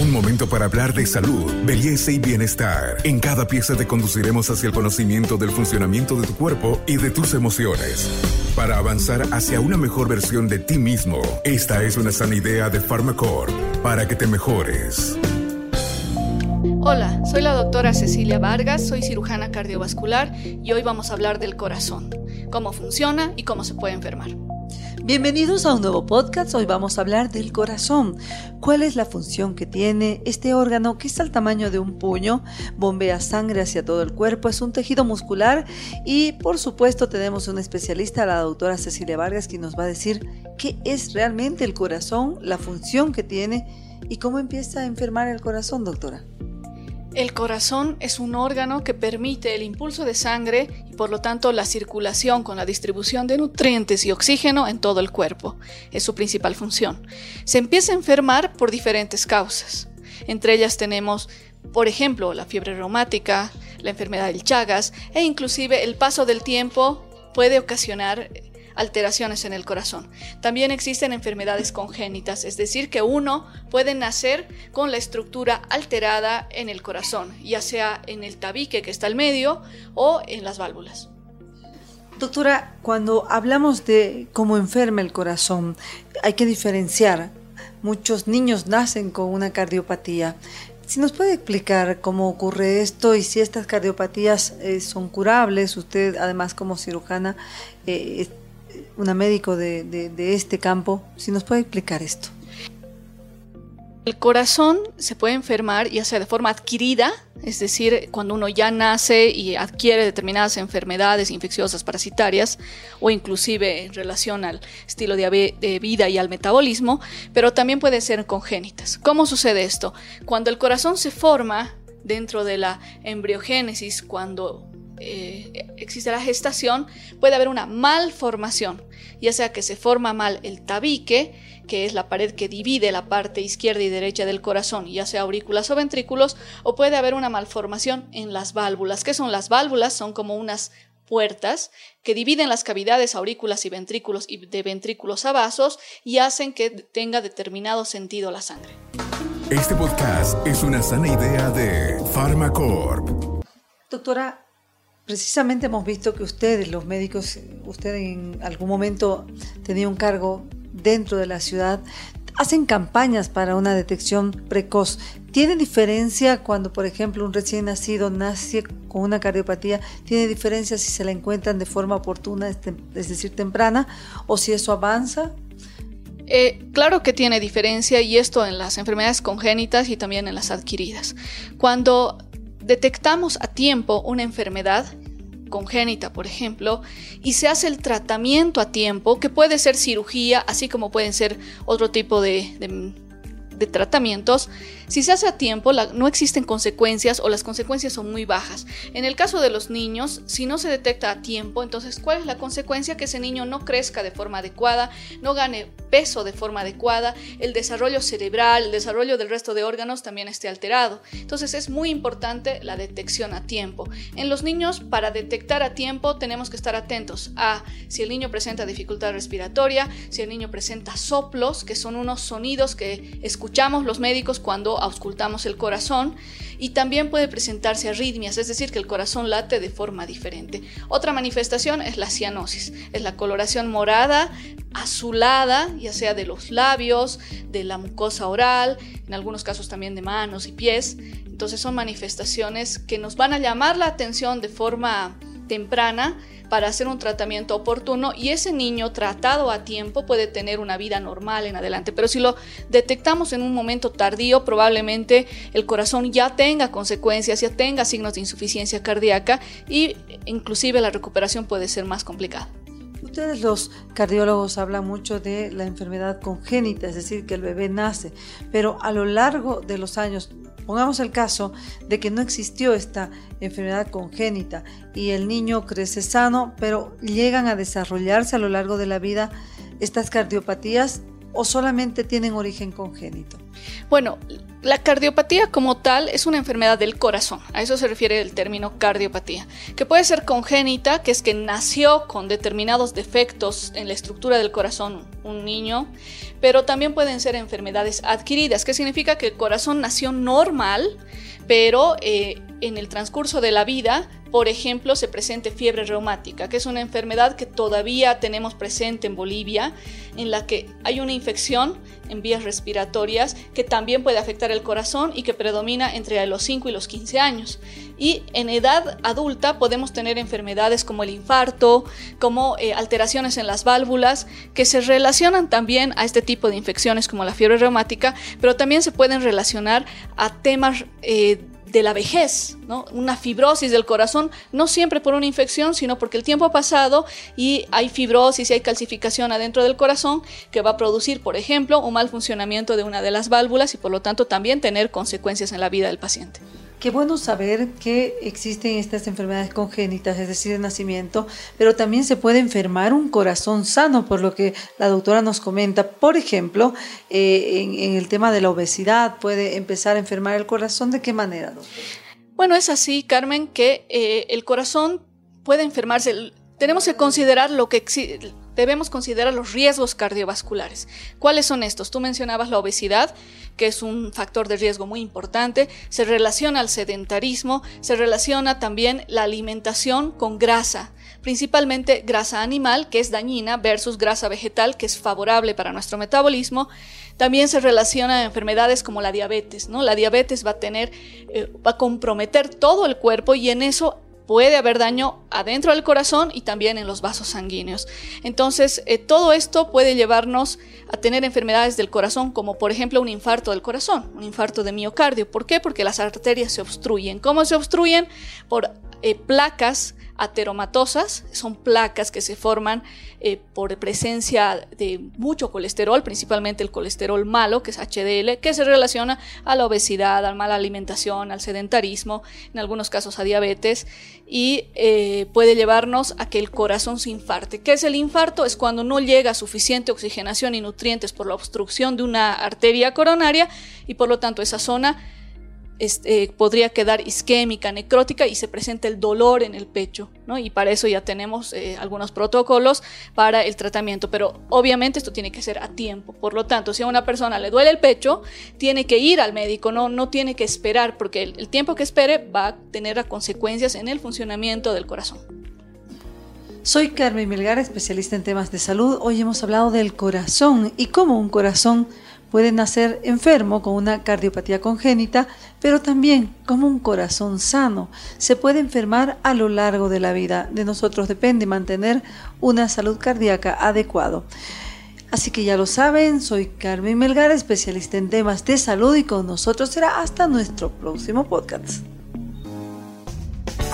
Un momento para hablar de salud, belleza y bienestar. En cada pieza te conduciremos hacia el conocimiento del funcionamiento de tu cuerpo y de tus emociones. Para avanzar hacia una mejor versión de ti mismo, esta es una sana idea de Pharmacore para que te mejores. Hola, soy la doctora Cecilia Vargas, soy cirujana cardiovascular y hoy vamos a hablar del corazón, cómo funciona y cómo se puede enfermar. Bienvenidos a un nuevo podcast. Hoy vamos a hablar del corazón. ¿Cuál es la función que tiene este órgano que es al tamaño de un puño? Bombea sangre hacia todo el cuerpo, es un tejido muscular y por supuesto tenemos una especialista, la doctora Cecilia Vargas, que nos va a decir qué es realmente el corazón, la función que tiene y cómo empieza a enfermar el corazón, doctora. El corazón es un órgano que permite el impulso de sangre y por lo tanto la circulación con la distribución de nutrientes y oxígeno en todo el cuerpo. Es su principal función. Se empieza a enfermar por diferentes causas. Entre ellas tenemos, por ejemplo, la fiebre reumática, la enfermedad del Chagas e inclusive el paso del tiempo puede ocasionar alteraciones en el corazón. También existen enfermedades congénitas, es decir, que uno puede nacer con la estructura alterada en el corazón, ya sea en el tabique que está al medio o en las válvulas. Doctora, cuando hablamos de cómo enferma el corazón, hay que diferenciar. Muchos niños nacen con una cardiopatía. Si nos puede explicar cómo ocurre esto y si estas cardiopatías eh, son curables, usted además como cirujana eh, una médico de, este campo, si nos puede explicar esto. El corazón se puede enfermar ya sea de forma adquirida, es decir, cuando uno ya nace y adquiere determinadas enfermedades infecciosas parasitarias o inclusive en relación al estilo de vida y al metabolismo, pero también puede ser congénitas. ¿Cómo sucede esto? Cuando el corazón se forma dentro de la embriogénesis, cuando eh, existe la gestación, puede haber una malformación, ya sea que se forma mal el tabique, que es la pared que divide la parte izquierda y derecha del corazón, ya sea aurículas o ventrículos, o puede haber una malformación en las válvulas. ¿Qué son las válvulas? Son como unas puertas que dividen las cavidades aurículas y ventrículos y de ventrículos a vasos y hacen que tenga determinado sentido la sangre. Este podcast es una sana idea de Pharmacorp. Doctora, Precisamente hemos visto que ustedes, los médicos, usted en algún momento tenía un cargo dentro de la ciudad, hacen campañas para una detección precoz. ¿Tiene diferencia cuando, por ejemplo, un recién nacido nace con una cardiopatía? ¿Tiene diferencia si se la encuentran de forma oportuna, es decir, temprana, o si eso avanza? Eh, claro que tiene diferencia y esto en las enfermedades congénitas y también en las adquiridas. Cuando detectamos a tiempo una enfermedad congénita, por ejemplo, y se hace el tratamiento a tiempo, que puede ser cirugía, así como pueden ser otro tipo de, tratamientos, si se hace a tiempo, no existen consecuencias o las consecuencias son muy bajas. En el caso de los niños, si no se detecta a tiempo, entonces, ¿cuál es la consecuencia? Que ese niño no crezca de forma adecuada, no gane peso de forma adecuada, el desarrollo cerebral, el desarrollo del resto de órganos también esté alterado. Entonces, es muy importante la detección a tiempo. En los niños, para detectar a tiempo, tenemos que estar atentos a si el niño presenta dificultad respiratoria, si el niño presenta soplos, que son unos sonidos que escuchamos los médicos cuando auscultamos el corazón y también puede presentarse arritmias, es decir, que el corazón late de forma diferente. Otra manifestación es la cianosis, es la coloración morada, azulada, ya sea de los labios, de la mucosa oral, en algunos casos también de manos y pies. Entonces son manifestaciones que nos van a llamar la atención de forma temprana para hacer un tratamiento oportuno y ese niño tratado a tiempo puede tener una vida normal en adelante. Pero si lo detectamos en un momento tardío, probablemente el corazón ya tenga consecuencias, ya tenga signos de insuficiencia cardíaca y inclusive la recuperación puede ser más complicada. Ustedes los cardiólogos hablan mucho de la enfermedad congénita, es decir, que el bebé nace, pero a lo largo de los años, Pongamos el caso de que no existió esta enfermedad congénita y el niño crece sano, pero llegan a desarrollarse a lo largo de la vida estas cardiopatías o solamente tienen origen congénito? Bueno, la cardiopatía como tal es una enfermedad del corazón, a eso se refiere el término cardiopatía, que puede ser congénita, que es que nació con determinados defectos en la estructura del corazón un niño, pero también pueden ser enfermedades adquiridas, que significa que el corazón nació normal, pero eh, en el transcurso de la vida, por ejemplo, se presente fiebre reumática, que es una enfermedad que todavía tenemos presente en Bolivia, en la que hay una infección en vías respiratorias que también puede afectar el corazón y que predomina entre los 5 y los 15 años. Y en edad adulta podemos tener enfermedades como el infarto, como eh, alteraciones en las válvulas, que se relacionan también a este tipo de infecciones como la fiebre reumática, pero también se pueden relacionar a temas eh, de la vejez, ¿no? una fibrosis del corazón, no siempre por una infección, sino porque el tiempo ha pasado y hay fibrosis y hay calcificación adentro del corazón que va a producir, por ejemplo, un mal funcionamiento de una de las válvulas y por lo tanto también tener consecuencias en la vida del paciente. Qué bueno saber que existen estas enfermedades congénitas, es decir, de nacimiento, pero también se puede enfermar un corazón sano, por lo que la doctora nos comenta. Por ejemplo, eh, en, el tema de la obesidad, puede empezar a enfermar el corazón. ¿De qué manera, doctora? Bueno, es así, Carmen, que eh, el corazón puede enfermarse. Tenemos que considerar lo que debemos considerar los riesgos cardiovasculares. ¿Cuáles son estos? Tú mencionabas la obesidad, que es un factor de riesgo muy importante, se relaciona al sedentarismo, se relaciona también la alimentación con grasa, principalmente grasa animal, que es dañina, versus grasa vegetal, que es favorable para nuestro metabolismo. También se relaciona a enfermedades como la diabetes, ¿no? La diabetes va a tener, eh, va a comprometer todo el cuerpo y en eso puede haber daño adentro del corazón y también en los vasos sanguíneos. Entonces, eh, todo esto puede llevarnos a tener enfermedades del corazón, como por ejemplo un infarto del corazón, un infarto de miocardio. ¿Por qué? Porque las arterias se obstruyen. ¿Cómo se obstruyen? Por eh, placas ateromatosas, son placas que se forman eh, por presencia de mucho colesterol, principalmente el colesterol malo, que es HDL, que se relaciona a la obesidad, a la mala alimentación, al sedentarismo, en algunos casos a diabetes, y eh, puede llevarnos a que el corazón se infarte. ¿Qué es el infarto? Es cuando no llega suficiente oxigenación y nutrientes por la obstrucción de una arteria coronaria y por lo tanto esa zona este, podría quedar isquémica, necrótica y se presenta el dolor en el pecho, ¿no? Y para eso ya tenemos eh, algunos protocolos para el tratamiento, pero obviamente esto tiene que ser a tiempo. Por lo tanto, si a una persona le duele el pecho, tiene que ir al médico, no, no tiene que esperar, porque el, el tiempo que espere va a tener consecuencias en el funcionamiento del corazón. Soy Carmen Melgar, especialista en temas de salud. Hoy hemos hablado del corazón y cómo un corazón puede nacer enfermo con una cardiopatía congénita, pero también como un corazón sano. Se puede enfermar a lo largo de la vida. De nosotros depende mantener una salud cardíaca adecuada. Así que ya lo saben, soy Carmen Melgar, especialista en temas de salud y con nosotros será hasta nuestro próximo podcast.